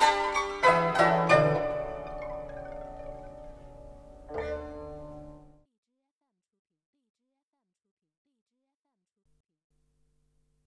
Bye.